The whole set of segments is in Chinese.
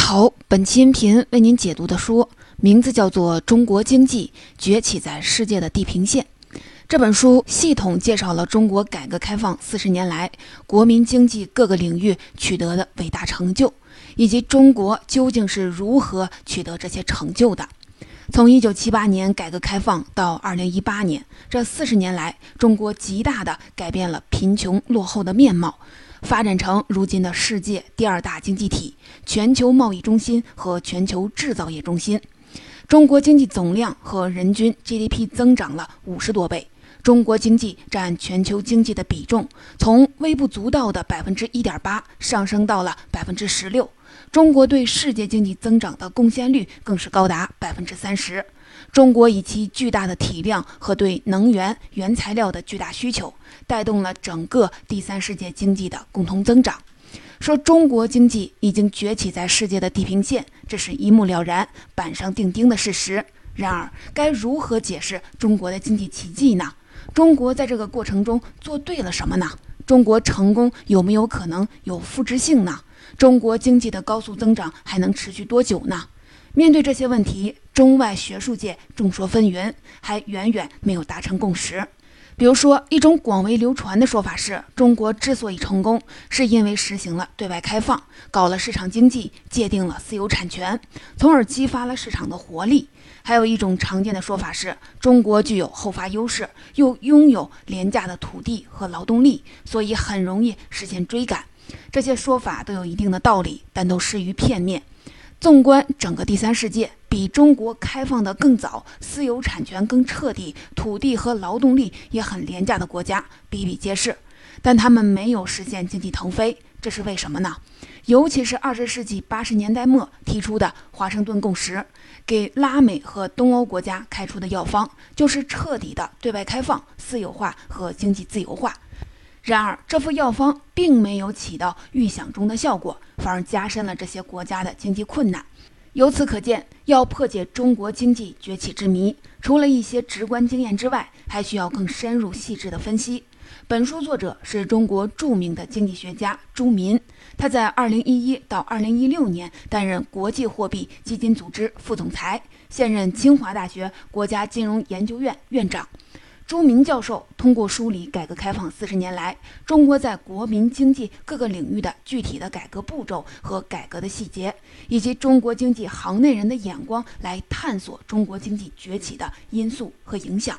好，本期音频为您解读的书名字叫做《中国经济崛起在世界的地平线》。这本书系统介绍了中国改革开放四十年来国民经济各个领域取得的伟大成就，以及中国究竟是如何取得这些成就的。从一九七八年改革开放到二零一八年，这四十年来，中国极大的改变了贫穷落后的面貌。发展成如今的世界第二大经济体、全球贸易中心和全球制造业中心。中国经济总量和人均 GDP 增长了五十多倍。中国经济占全球经济的比重从微不足道的百分之一点八上升到了百分之十六。中国对世界经济增长的贡献率更是高达百分之三十。中国以其巨大的体量和对能源原材料的巨大需求，带动了整个第三世界经济的共同增长。说中国经济已经崛起在世界的地平线，这是一目了然、板上钉钉的事实。然而，该如何解释中国的经济奇迹呢？中国在这个过程中做对了什么呢？中国成功有没有可能有复制性呢？中国经济的高速增长还能持续多久呢？面对这些问题，中外学术界众说纷纭，还远远没有达成共识。比如说，一种广为流传的说法是，中国之所以成功，是因为实行了对外开放，搞了市场经济，界定了私有产权，从而激发了市场的活力。还有一种常见的说法是，中国具有后发优势，又拥有廉价的土地和劳动力，所以很容易实现追赶。这些说法都有一定的道理，但都失于片面。纵观整个第三世界，比中国开放的更早、私有产权更彻底、土地和劳动力也很廉价的国家比比皆是，但他们没有实现经济腾飞，这是为什么呢？尤其是二十世纪八十年代末提出的华盛顿共识，给拉美和东欧国家开出的药方，就是彻底的对外开放、私有化和经济自由化。然而，这副药方并没有起到预想中的效果，反而加深了这些国家的经济困难。由此可见，要破解中国经济崛起之谜，除了一些直观经验之外，还需要更深入细致的分析。本书作者是中国著名的经济学家朱民，他在2011到2016年担任国际货币基金组织副总裁，现任清华大学国家金融研究院院长。朱明教授通过梳理改革开放四十年来中国在国民经济各个领域的具体的改革步骤和改革的细节，以及中国经济行内人的眼光来探索中国经济崛起的因素和影响。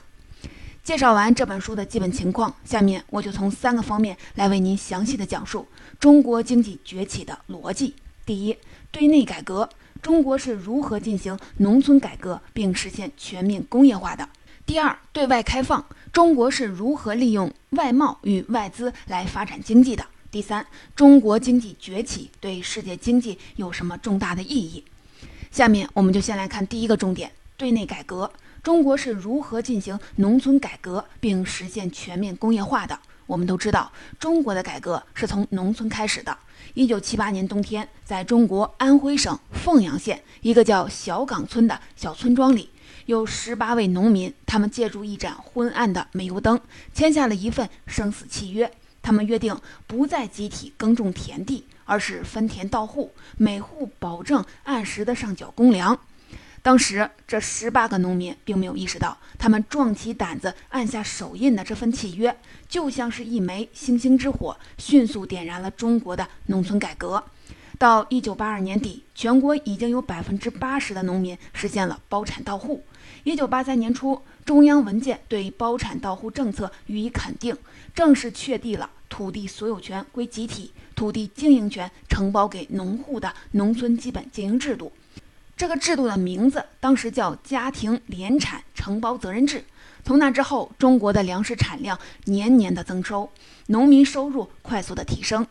介绍完这本书的基本情况，下面我就从三个方面来为您详细的讲述中国经济崛起的逻辑。第一，对内改革，中国是如何进行农村改革并实现全面工业化的？第二，对外开放，中国是如何利用外贸与外资来发展经济的？第三，中国经济崛起对世界经济有什么重大的意义？下面我们就先来看第一个重点：对内改革，中国是如何进行农村改革并实现全面工业化的？我们都知道，中国的改革是从农村开始的。一九七八年冬天，在中国安徽省凤阳县一个叫小岗村的小村庄里。有十八位农民，他们借助一盏昏暗的煤油灯，签下了一份生死契约。他们约定不再集体耕种田地，而是分田到户，每户保证按时的上缴公粮。当时，这十八个农民并没有意识到，他们壮起胆子按下手印的这份契约，就像是一枚星星之火，迅速点燃了中国的农村改革。到一九八二年底，全国已经有百分之八十的农民实现了包产到户。一九八三年初，中央文件对包产到户政策予以肯定，正式确立了土地所有权归集体、土地经营权承包给农户的农村基本经营制度。这个制度的名字当时叫家庭联产承包责任制。从那之后，中国的粮食产量年年的增收，农民收入快速的提升。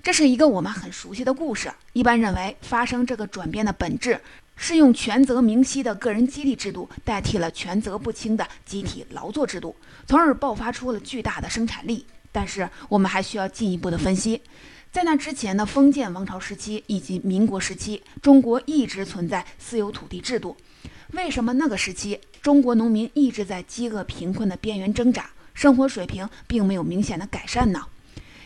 这是一个我们很熟悉的故事。一般认为，发生这个转变的本质。是用权责明晰的个人激励制度代替了权责不清的集体劳作制度，从而爆发出了巨大的生产力。但是，我们还需要进一步的分析，在那之前的封建王朝时期以及民国时期，中国一直存在私有土地制度。为什么那个时期中国农民一直在饥饿贫困的边缘挣扎，生活水平并没有明显的改善呢？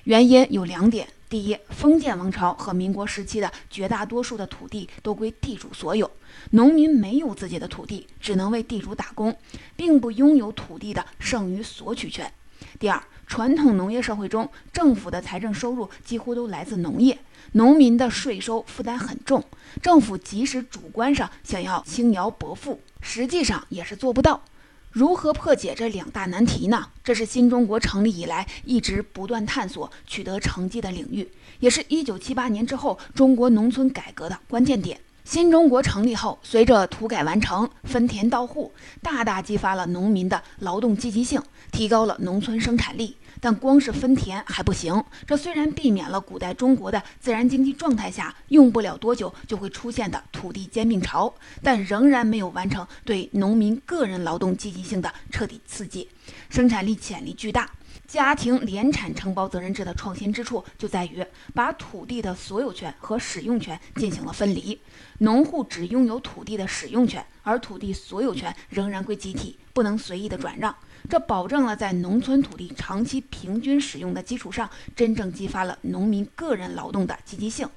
原因有两点。第一，封建王朝和民国时期的绝大多数的土地都归地主所有，农民没有自己的土地，只能为地主打工，并不拥有土地的剩余索取权。第二，传统农业社会中，政府的财政收入几乎都来自农业，农民的税收负担很重，政府即使主观上想要轻徭薄赋，实际上也是做不到。如何破解这两大难题呢？这是新中国成立以来一直不断探索、取得成绩的领域，也是一九七八年之后中国农村改革的关键点。新中国成立后，随着土改完成，分田到户，大大激发了农民的劳动积极性，提高了农村生产力。但光是分田还不行，这虽然避免了古代中国的自然经济状态下用不了多久就会出现的土地兼并潮，但仍然没有完成对农民个人劳动积极性的彻底刺激，生产力潜力巨大。家庭联产承包责任制的创新之处就在于把土地的所有权和使用权进行了分离，农户只拥有土地的使用权，而土地所有权仍然归集体，不能随意的转让。这保证了在农村土地长期平均使用的基础上，真正激发了农民个人劳动的积极性，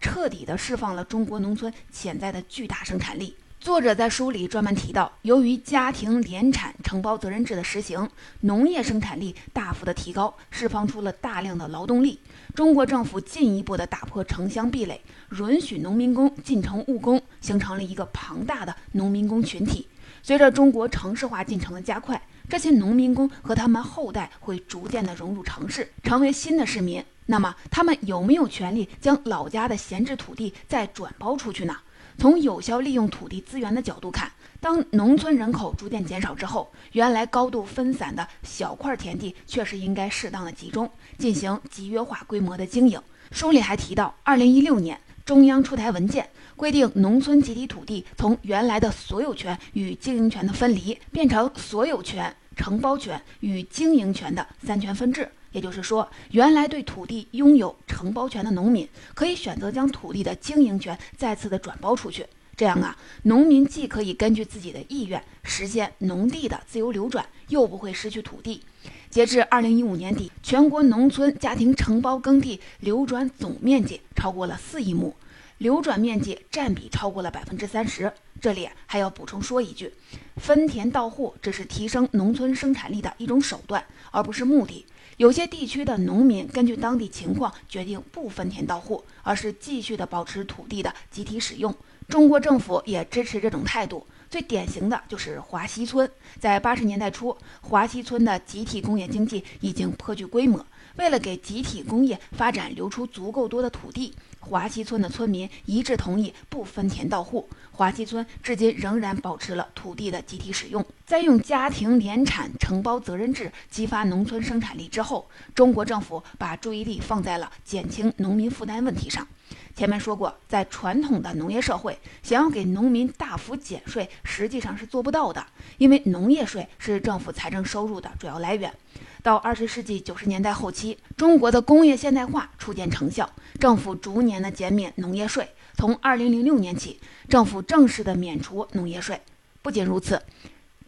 彻底的释放了中国农村潜在的巨大生产力。作者在书里专门提到，由于家庭联产承包责任制的实行，农业生产力大幅的提高，释放出了大量的劳动力。中国政府进一步的打破城乡壁垒，允许农民工进城务工，形成了一个庞大的农民工群体。随着中国城市化进程的加快，这些农民工和他们后代会逐渐的融入城市，成为新的市民。那么，他们有没有权利将老家的闲置土地再转包出去呢？从有效利用土地资源的角度看，当农村人口逐渐减少之后，原来高度分散的小块田地确实应该适当的集中，进行集约化规模的经营。书里还提到，二零一六年中央出台文件，规定农村集体土地从原来的所有权与经营权的分离，变成所有权、承包权与经营权的三权分置。也就是说，原来对土地拥有承包权的农民，可以选择将土地的经营权再次的转包出去。这样啊，农民既可以根据自己的意愿实现农地的自由流转，又不会失去土地。截至二零一五年底，全国农村家庭承包耕地流转总面积超过了四亿亩，流转面积占比超过了百分之三十。这里还要补充说一句，分田到户只是提升农村生产力的一种手段，而不是目的。有些地区的农民根据当地情况决定不分田到户，而是继续的保持土地的集体使用。中国政府也支持这种态度。最典型的就是华西村。在八十年代初，华西村的集体工业经济已经颇具规模。为了给集体工业发展留出足够多的土地，华西村的村民一致同意不分田到户。华西村至今仍然保持了土地的集体使用。在用家庭联产承包责任制激发农村生产力之后，中国政府把注意力放在了减轻农民负担问题上。前面说过，在传统的农业社会，想要给农民大幅减税，实际上是做不到的，因为农业税是政府财政收入的主要来源。到二十世纪九十年代后期，中国的工业现代化初见成效，政府逐年的减免农业税。从二零零六年起，政府正式的免除农业税。不仅如此，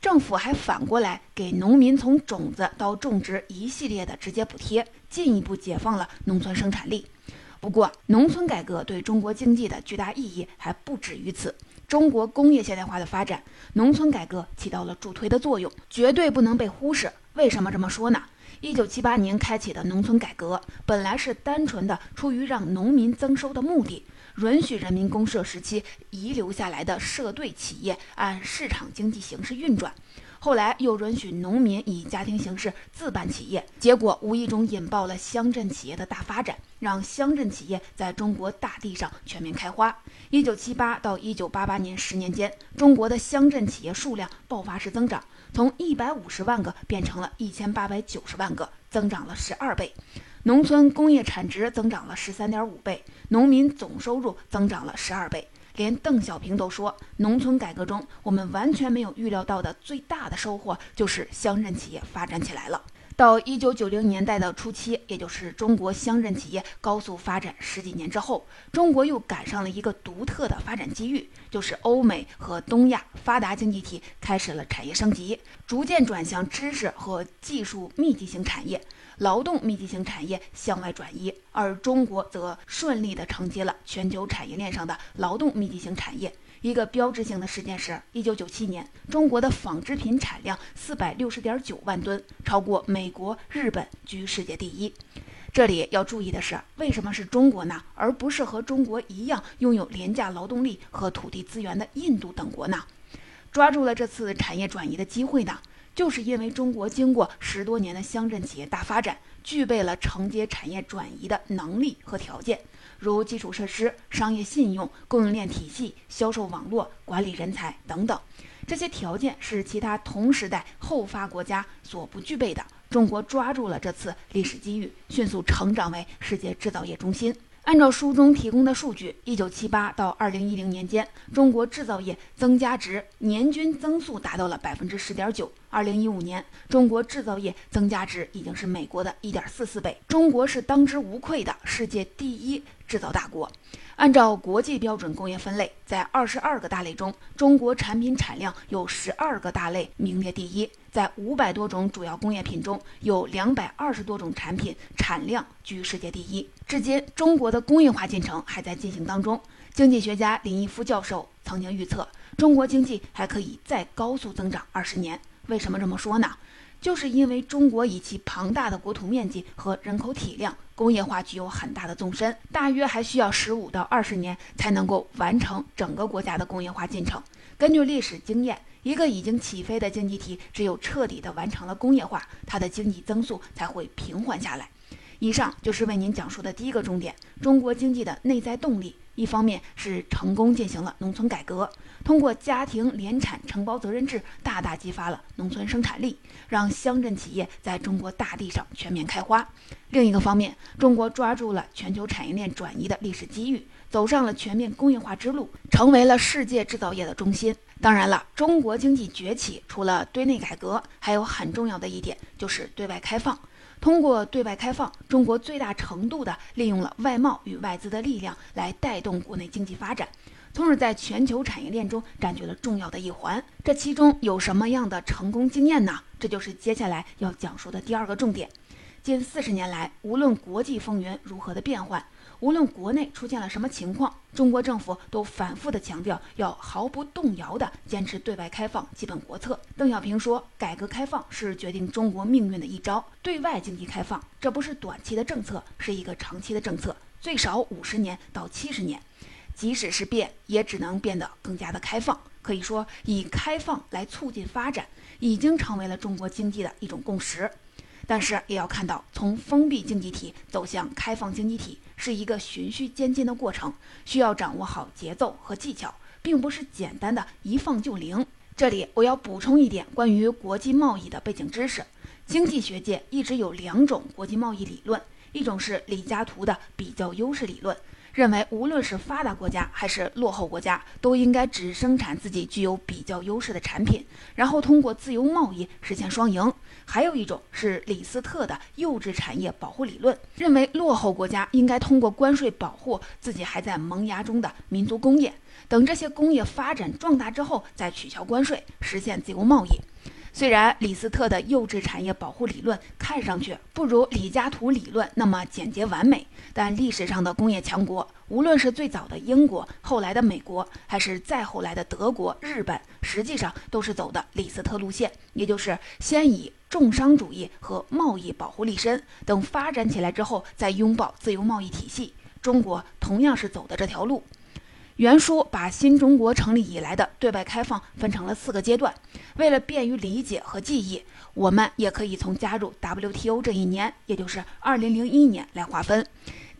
政府还反过来给农民从种子到种植一系列的直接补贴，进一步解放了农村生产力。不过，农村改革对中国经济的巨大意义还不止于此。中国工业现代化的发展，农村改革起到了助推的作用，绝对不能被忽视。为什么这么说呢？一九七八年开启的农村改革，本来是单纯的出于让农民增收的目的，允许人民公社时期遗留下来的社队企业按市场经济形式运转。后来又允许农民以家庭形式自办企业，结果无意中引爆了乡镇企业的大发展，让乡镇企业在中国大地上全面开花。一九七八到一九八八年十年间，中国的乡镇企业数量爆发式增长，从一百五十万个变成了一千八百九十万个，增长了十二倍。农村工业产值增长了十三点五倍，农民总收入增长了十二倍。连邓小平都说，农村改革中我们完全没有预料到的最大的收获就是乡镇企业发展起来了。到一九九零年代的初期，也就是中国乡镇企业高速发展十几年之后，中国又赶上了一个独特的发展机遇，就是欧美和东亚发达经济体开始了产业升级，逐渐转向知识和技术密集型产业。劳动密集型产业向外转移，而中国则顺利地承接了全球产业链上的劳动密集型产业。一个标志性的事件是1997年，中国的纺织品产量460.9万吨，超过美国、日本，居世界第一。这里要注意的是，为什么是中国呢？而不是和中国一样拥有廉价劳动力和土地资源的印度等国呢？抓住了这次产业转移的机会呢？就是因为中国经过十多年的乡镇企业大发展，具备了承接产业转移的能力和条件。如基础设施、商业信用、供应链体系、销售网络、管理人才等等，这些条件是其他同时代后发国家所不具备的。中国抓住了这次历史机遇，迅速成长为世界制造业中心。按照书中提供的数据，一九七八到二零一零年间，中国制造业增加值年均增速达到了百分之十点九。二零一五年，中国制造业增加值已经是美国的一点四四倍。中国是当之无愧的世界第一制造大国。按照国际标准工业分类，在二十二个大类中，中国产品产量有十二个大类名列第一。在五百多种主要工业品中，有两百二十多种产品产量居世界第一。至今，中国的工业化进程还在进行当中。经济学家林毅夫教授曾经预测，中国经济还可以再高速增长二十年。为什么这么说呢？就是因为中国以其庞大的国土面积和人口体量，工业化具有很大的纵深，大约还需要十五到二十年才能够完成整个国家的工业化进程。根据历史经验，一个已经起飞的经济体，只有彻底的完成了工业化，它的经济增速才会平缓下来。以上就是为您讲述的第一个重点：中国经济的内在动力。一方面是成功进行了农村改革，通过家庭联产承包责任制，大大激发了农村生产力，让乡镇企业在中国大地上全面开花。另一个方面，中国抓住了全球产业链转移的历史机遇，走上了全面工业化之路，成为了世界制造业的中心。当然了，中国经济崛起除了对内改革，还有很重要的一点就是对外开放。通过对外开放，中国最大程度地利用了外贸与外资的力量来带动国内经济发展，从而在全球产业链中占据了重要的一环。这其中有什么样的成功经验呢？这就是接下来要讲述的第二个重点。近四十年来，无论国际风云如何的变幻。无论国内出现了什么情况，中国政府都反复的强调要毫不动摇的坚持对外开放基本国策。邓小平说：“改革开放是决定中国命运的一招。对外经济开放，这不是短期的政策，是一个长期的政策，最少五十年到七十年。即使是变，也只能变得更加的开放。可以说，以开放来促进发展，已经成为了中国经济的一种共识。但是，也要看到，从封闭经济体走向开放经济体。”是一个循序渐进的过程，需要掌握好节奏和技巧，并不是简单的一放就灵。这里我要补充一点关于国际贸易的背景知识：经济学界一直有两种国际贸易理论，一种是李嘉图的比较优势理论。认为无论是发达国家还是落后国家，都应该只生产自己具有比较优势的产品，然后通过自由贸易实现双赢。还有一种是李斯特的幼稚产业保护理论，认为落后国家应该通过关税保护自己还在萌芽中的民族工业，等这些工业发展壮大之后再取消关税，实现自由贸易。虽然李斯特的幼稚产业保护理论看上去不如李嘉图理论那么简洁完美，但历史上的工业强国，无论是最早的英国，后来的美国，还是再后来的德国、日本，实际上都是走的李斯特路线，也就是先以重商主义和贸易保护立身，等发展起来之后再拥抱自由贸易体系。中国同样是走的这条路。原书把新中国成立以来的对外开放分成了四个阶段，为了便于理解和记忆，我们也可以从加入 WTO 这一年，也就是2001年来划分。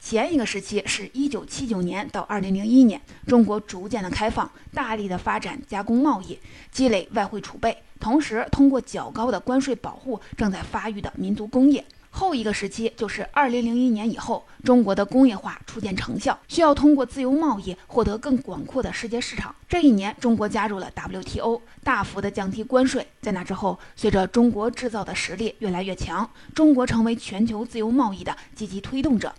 前一个时期是一九七九年到2001年，中国逐渐的开放，大力的发展加工贸易，积累外汇储备，同时通过较高的关税保护正在发育的民族工业。后一个时期就是二零零一年以后，中国的工业化初见成效，需要通过自由贸易获得更广阔的世界市场。这一年，中国加入了 WTO，大幅的降低关税。在那之后，随着中国制造的实力越来越强，中国成为全球自由贸易的积极推动者。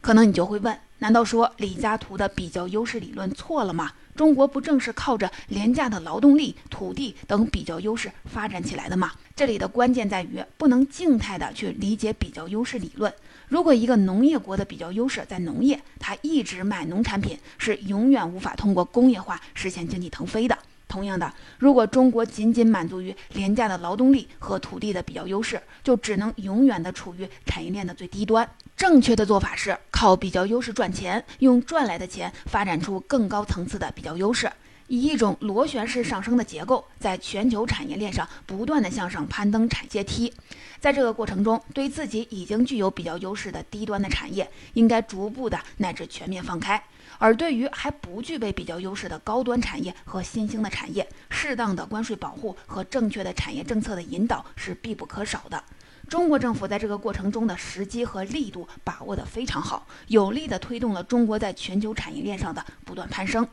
可能你就会问，难道说李嘉图的比较优势理论错了吗？中国不正是靠着廉价的劳动力、土地等比较优势发展起来的吗？这里的关键在于不能静态的去理解比较优势理论。如果一个农业国的比较优势在农业，它一直卖农产品，是永远无法通过工业化实现经济腾飞的。同样的，如果中国仅仅满足于廉价的劳动力和土地的比较优势，就只能永远的处于产业链的最低端。正确的做法是靠比较优势赚钱，用赚来的钱发展出更高层次的比较优势，以一种螺旋式上升的结构，在全球产业链上不断的向上攀登产阶梯。在这个过程中，对自己已经具有比较优势的低端的产业，应该逐步的乃至全面放开。而对于还不具备比较优势的高端产业和新兴的产业，适当的关税保护和正确的产业政策的引导是必不可少的。中国政府在这个过程中的时机和力度把握得非常好，有力地推动了中国在全球产业链上的不断攀升。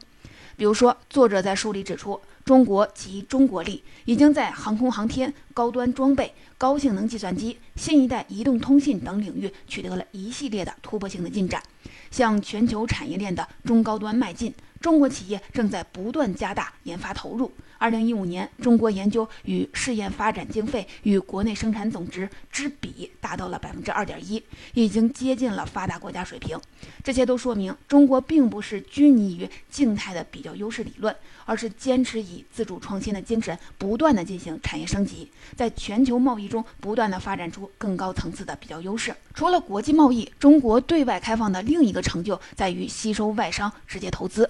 比如说，作者在书里指出，中国及中国力已经在航空航天、高端装备、高性能计算机、新一代移动通信等领域取得了一系列的突破性的进展。向全球产业链的中高端迈进，中国企业正在不断加大研发投入。二零一五年，中国研究与试验发展经费与国内生产总值之比达到了百分之二点一，已经接近了发达国家水平。这些都说明，中国并不是拘泥于静态的比较优势理论，而是坚持以自主创新的精神，不断的进行产业升级，在全球贸易中不断的发展出更高层次的比较优势。除了国际贸易，中国对外开放的另一个成就在于吸收外商直接投资。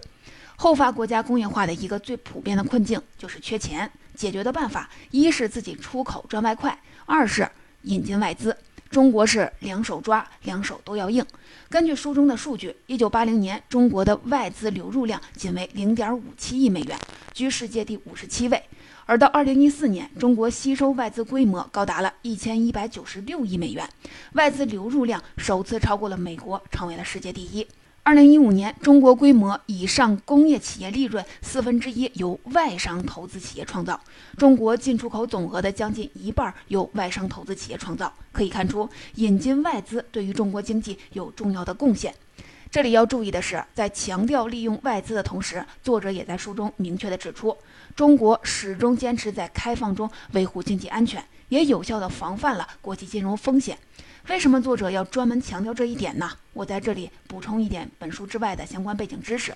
后发国家工业化的一个最普遍的困境就是缺钱，解决的办法一是自己出口赚外快，二是引进外资。中国是两手抓，两手都要硬。根据书中的数据，一九八零年中国的外资流入量仅为零点五七亿美元，居世界第五十七位。而到二零一四年，中国吸收外资规模高达了一千一百九十六亿美元，外资流入量首次超过了美国，成为了世界第一。二零一五年，中国规模以上工业企业利润四分之一由外商投资企业创造，中国进出口总额的将近一半由外商投资企业创造。可以看出，引进外资对于中国经济有重要的贡献。这里要注意的是，在强调利用外资的同时，作者也在书中明确的指出，中国始终坚持在开放中维护经济安全，也有效的防范了国际金融风险。为什么作者要专门强调这一点呢？我在这里补充一点本书之外的相关背景知识。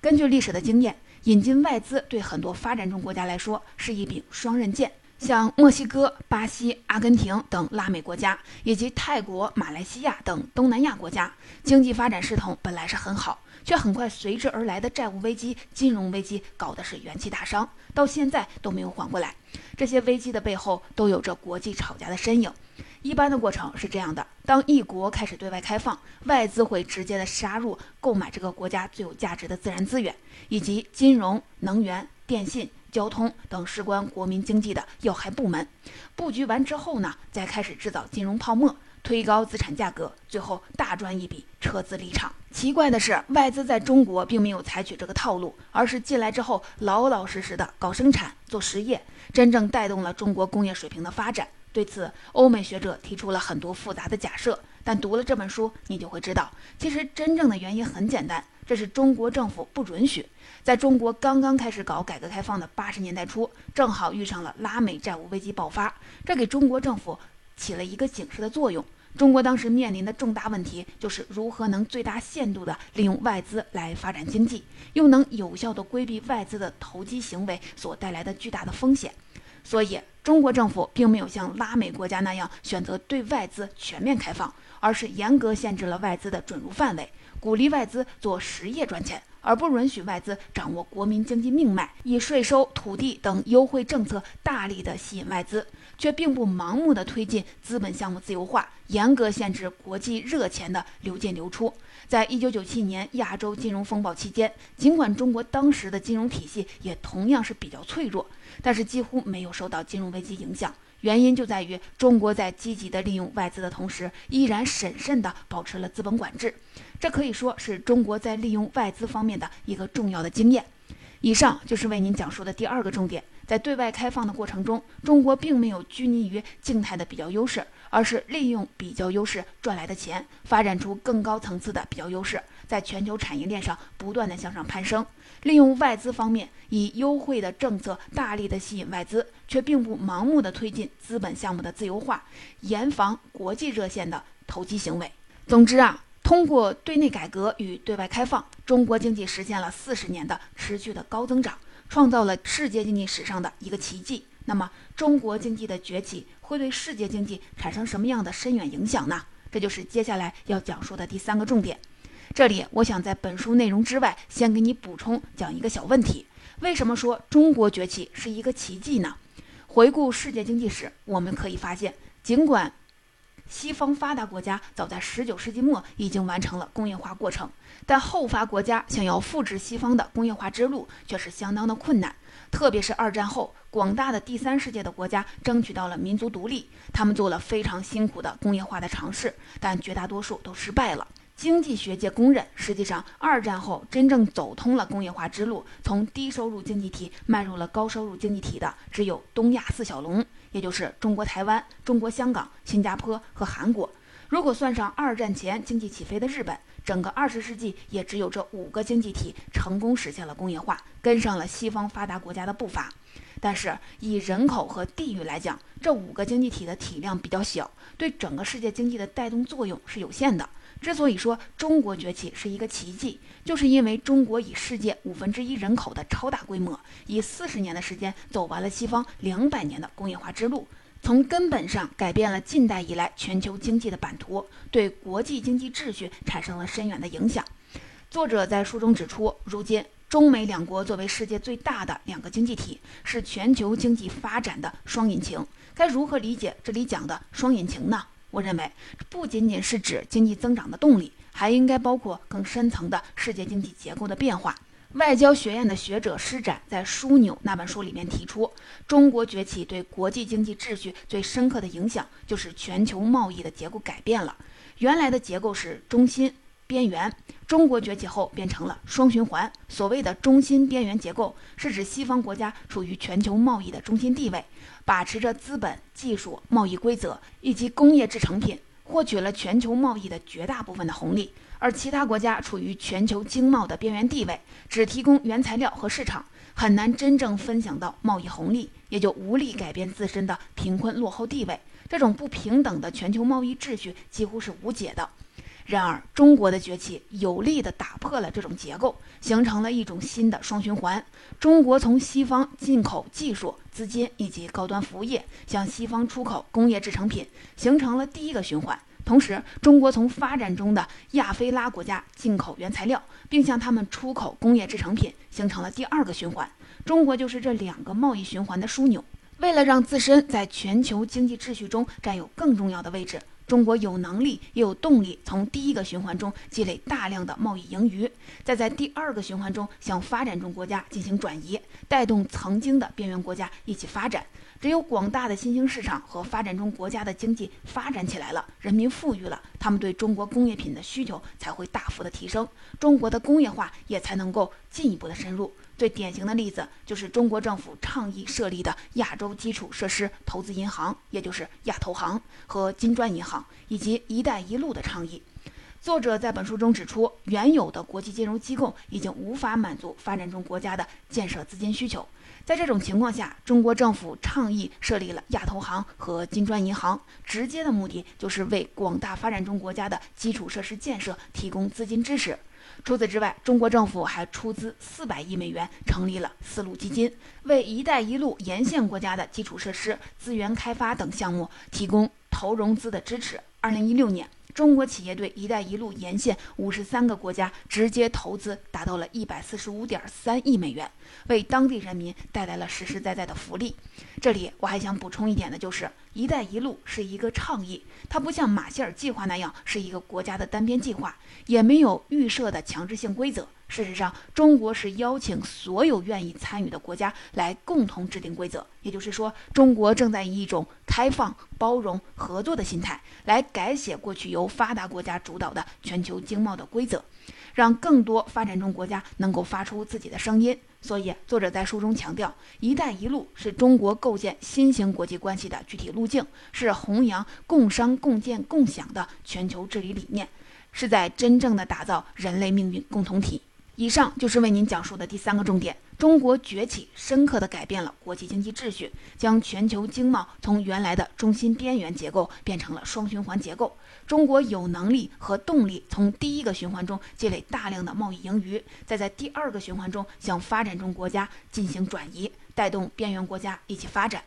根据历史的经验，引进外资对很多发展中国家来说是一柄双刃剑。像墨西哥、巴西、阿根廷等拉美国家，以及泰国、马来西亚等东南亚国家，经济发展势头本来是很好，却很快随之而来的债务危机、金融危机搞得是元气大伤，到现在都没有缓过来。这些危机的背后都有着国际吵架的身影。一般的过程是这样的：当一国开始对外开放，外资会直接的杀入购买这个国家最有价值的自然资源，以及金融、能源、电信、交通等事关国民经济的要害部门。布局完之后呢，再开始制造金融泡沫，推高资产价格，最后大赚一笔，撤资离场。奇怪的是，外资在中国并没有采取这个套路，而是进来之后老老实实的搞生产、做实业，真正带动了中国工业水平的发展。对此，欧美学者提出了很多复杂的假设，但读了这本书，你就会知道，其实真正的原因很简单，这是中国政府不允许。在中国刚刚开始搞改革开放的八十年代初，正好遇上了拉美债务危机爆发，这给中国政府起了一个警示的作用。中国当时面临的重大问题就是如何能最大限度地利用外资来发展经济，又能有效地规避外资的投机行为所带来的巨大的风险。所以，中国政府并没有像拉美国家那样选择对外资全面开放，而是严格限制了外资的准入范围，鼓励外资做实业赚钱，而不允许外资掌握国民经济命脉，以税收、土地等优惠政策大力的吸引外资，却并不盲目的推进资本项目自由化，严格限制国际热钱的流进流出。在一九九七年亚洲金融风暴期间，尽管中国当时的金融体系也同样是比较脆弱。但是几乎没有受到金融危机影响，原因就在于中国在积极的利用外资的同时，依然审慎地保持了资本管制。这可以说是中国在利用外资方面的一个重要的经验。以上就是为您讲述的第二个重点，在对外开放的过程中，中国并没有拘泥于静态的比较优势，而是利用比较优势赚来的钱，发展出更高层次的比较优势，在全球产业链上不断的向上攀升。利用外资方面以优惠的政策大力的吸引外资，却并不盲目的推进资本项目的自由化，严防国际热线的投机行为。总之啊，通过对内改革与对外开放，中国经济实现了四十年的持续的高增长，创造了世界经济史上的一个奇迹。那么，中国经济的崛起会对世界经济产生什么样的深远影响呢？这就是接下来要讲述的第三个重点。这里，我想在本书内容之外，先给你补充讲一个小问题：为什么说中国崛起是一个奇迹呢？回顾世界经济史，我们可以发现，尽管西方发达国家早在19世纪末已经完成了工业化过程，但后发国家想要复制西方的工业化之路却是相当的困难。特别是二战后，广大的第三世界的国家争取到了民族独立，他们做了非常辛苦的工业化的尝试，但绝大多数都失败了。经济学界公认，实际上二战后真正走通了工业化之路，从低收入经济体迈入了高收入经济体的，只有东亚四小龙，也就是中国台湾、中国香港、新加坡和韩国。如果算上二战前经济起飞的日本，整个二十世纪也只有这五个经济体成功实现了工业化，跟上了西方发达国家的步伐。但是以人口和地域来讲，这五个经济体的体量比较小，对整个世界经济的带动作用是有限的。之所以说中国崛起是一个奇迹，就是因为中国以世界五分之一人口的超大规模，以四十年的时间走完了西方两百年的工业化之路，从根本上改变了近代以来全球经济的版图，对国际经济秩序产生了深远的影响。作者在书中指出，如今中美两国作为世界最大的两个经济体，是全球经济发展的双引擎。该如何理解这里讲的双引擎呢？我认为，不仅仅是指经济增长的动力，还应该包括更深层的世界经济结构的变化。外交学院的学者施展在《枢纽》那本书里面提出，中国崛起对国际经济秩序最深刻的影响，就是全球贸易的结构改变了。原来的结构是中心。边缘，中国崛起后变成了双循环。所谓的中心边缘结构，是指西方国家处于全球贸易的中心地位，把持着资本、技术、贸易规则以及工业制成品，获取了全球贸易的绝大部分的红利；而其他国家处于全球经贸的边缘地位，只提供原材料和市场，很难真正分享到贸易红利，也就无力改变自身的贫困落后地位。这种不平等的全球贸易秩序几乎是无解的。然而，中国的崛起有力地打破了这种结构，形成了一种新的双循环。中国从西方进口技术、资金以及高端服务业，向西方出口工业制成品，形成了第一个循环。同时，中国从发展中的亚非拉国家进口原材料，并向他们出口工业制成品，形成了第二个循环。中国就是这两个贸易循环的枢纽。为了让自身在全球经济秩序中占有更重要的位置。中国有能力也有动力从第一个循环中积累大量的贸易盈余，再在第二个循环中向发展中国家进行转移，带动曾经的边缘国家一起发展。只有广大的新兴市场和发展中国家的经济发展起来了，人民富裕了，他们对中国工业品的需求才会大幅的提升，中国的工业化也才能够进一步的深入。最典型的例子就是中国政府倡议设立的亚洲基础设施投资银行，也就是亚投行和金砖银行，以及“一带一路”的倡议。作者在本书中指出，原有的国际金融机构已经无法满足发展中国家的建设资金需求。在这种情况下，中国政府倡议设立了亚投行和金砖银行，直接的目的就是为广大发展中国家的基础设施建设提供资金支持。除此之外，中国政府还出资四百亿美元成立了丝路基金，为“一带一路”沿线国家的基础设施、资源开发等项目提供投融资的支持。二零一六年。中国企业对“一带一路”沿线五十三个国家直接投资达到了一百四十五点三亿美元，为当地人民带来了实实在在的福利。这里我还想补充一点的就是，“一带一路”是一个倡议，它不像马歇尔计划那样是一个国家的单边计划，也没有预设的强制性规则。事实上，中国是邀请所有愿意参与的国家来共同制定规则。也就是说，中国正在以一种开放、包容、合作的心态来改写过去由发达国家主导的全球经贸的规则。让更多发展中国家能够发出自己的声音。所以，作者在书中强调，“一带一路”是中国构建新型国际关系的具体路径，是弘扬共商共建共享的全球治理理念，是在真正的打造人类命运共同体。以上就是为您讲述的第三个重点：中国崛起深刻地改变了国际经济秩序，将全球经贸从原来的中心边缘结构变成了双循环结构。中国有能力和动力从第一个循环中积累大量的贸易盈余，再在第二个循环中向发展中国家进行转移，带动边缘国家一起发展。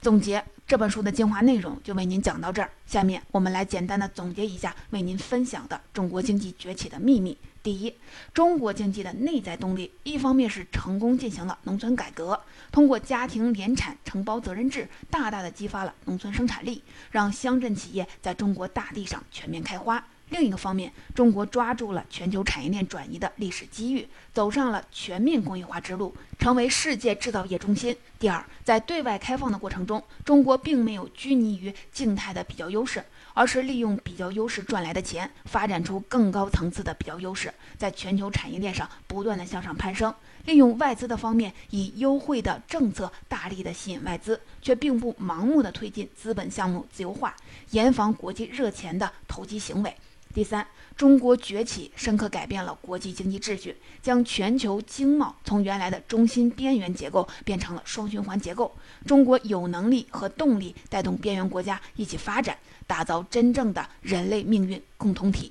总结这本书的精华内容就为您讲到这儿，下面我们来简单的总结一下为您分享的中国经济崛起的秘密。第一，中国经济的内在动力，一方面是成功进行了农村改革，通过家庭联产承包责任制，大大的激发了农村生产力，让乡镇企业在中国大地上全面开花。另一个方面，中国抓住了全球产业链转移的历史机遇，走上了全面工业化之路，成为世界制造业中心。第二，在对外开放的过程中，中国并没有拘泥于静态的比较优势。而是利用比较优势赚来的钱，发展出更高层次的比较优势，在全球产业链上不断的向上攀升。利用外资的方面，以优惠的政策大力的吸引外资，却并不盲目的推进资本项目自由化，严防国际热钱的投机行为。第三，中国崛起深刻改变了国际经济秩序，将全球经贸从原来的中心边缘结构变成了双循环结构。中国有能力和动力带动边缘国家一起发展，打造真正的人类命运共同体。